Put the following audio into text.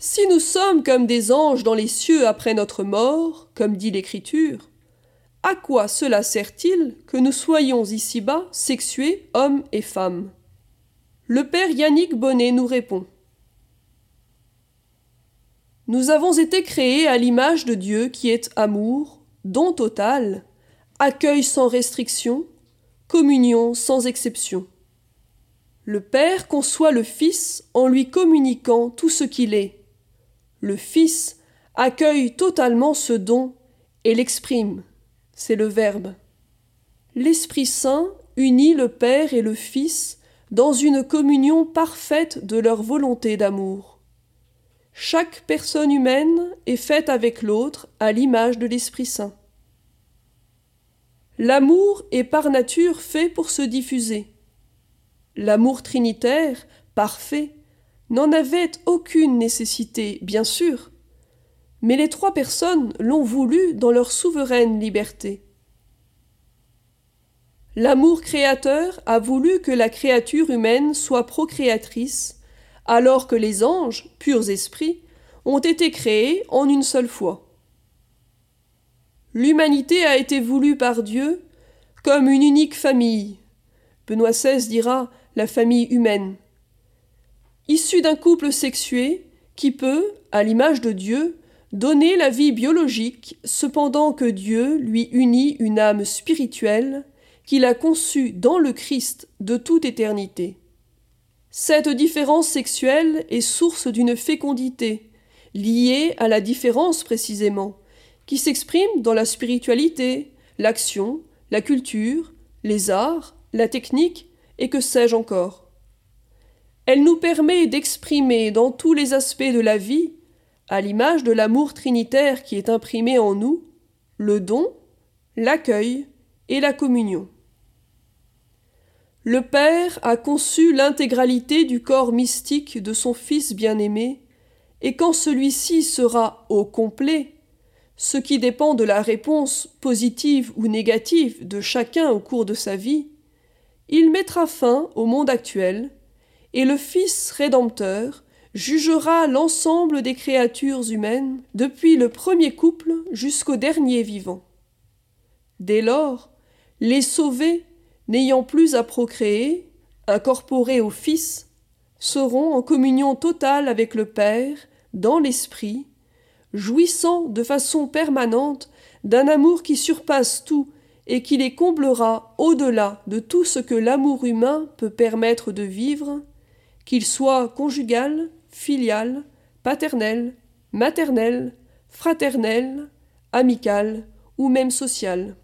Si nous sommes comme des anges dans les cieux après notre mort, comme dit l'Écriture, à quoi cela sert-il que nous soyons ici-bas sexués, hommes et femmes? Le père Yannick Bonnet nous répond. Nous avons été créés à l'image de Dieu qui est amour, don total, accueil sans restriction, communion sans exception. Le Père conçoit le Fils en lui communiquant tout ce qu'il est. Le Fils accueille totalement ce don et l'exprime. C'est le Verbe. L'Esprit Saint unit le Père et le Fils dans une communion parfaite de leur volonté d'amour. Chaque personne humaine est faite avec l'autre à l'image de l'Esprit Saint. L'amour est par nature fait pour se diffuser. L'amour trinitaire, parfait, n'en avait aucune nécessité, bien sûr, mais les trois personnes l'ont voulu dans leur souveraine liberté. L'amour créateur a voulu que la créature humaine soit procréatrice alors que les anges, purs esprits, ont été créés en une seule fois. L'humanité a été voulue par Dieu comme une unique famille. Benoît XVI dira la famille humaine. D'un couple sexué qui peut, à l'image de Dieu, donner la vie biologique, cependant que Dieu lui unit une âme spirituelle qu'il a conçue dans le Christ de toute éternité. Cette différence sexuelle est source d'une fécondité, liée à la différence précisément, qui s'exprime dans la spiritualité, l'action, la culture, les arts, la technique, et que sais-je encore. Elle nous permet d'exprimer dans tous les aspects de la vie, à l'image de l'amour trinitaire qui est imprimé en nous, le don, l'accueil et la communion. Le Père a conçu l'intégralité du corps mystique de son Fils bien-aimé, et quand celui-ci sera au complet, ce qui dépend de la réponse positive ou négative de chacun au cours de sa vie, il mettra fin au monde actuel, et le Fils rédempteur jugera l'ensemble des créatures humaines, depuis le premier couple jusqu'au dernier vivant. Dès lors, les sauvés n'ayant plus à procréer, incorporés au Fils, seront en communion totale avec le Père, dans l'Esprit, jouissant de façon permanente d'un amour qui surpasse tout et qui les comblera au-delà de tout ce que l'amour humain peut permettre de vivre, qu'il soit conjugal, filial, paternel, maternel, fraternel, amical ou même social.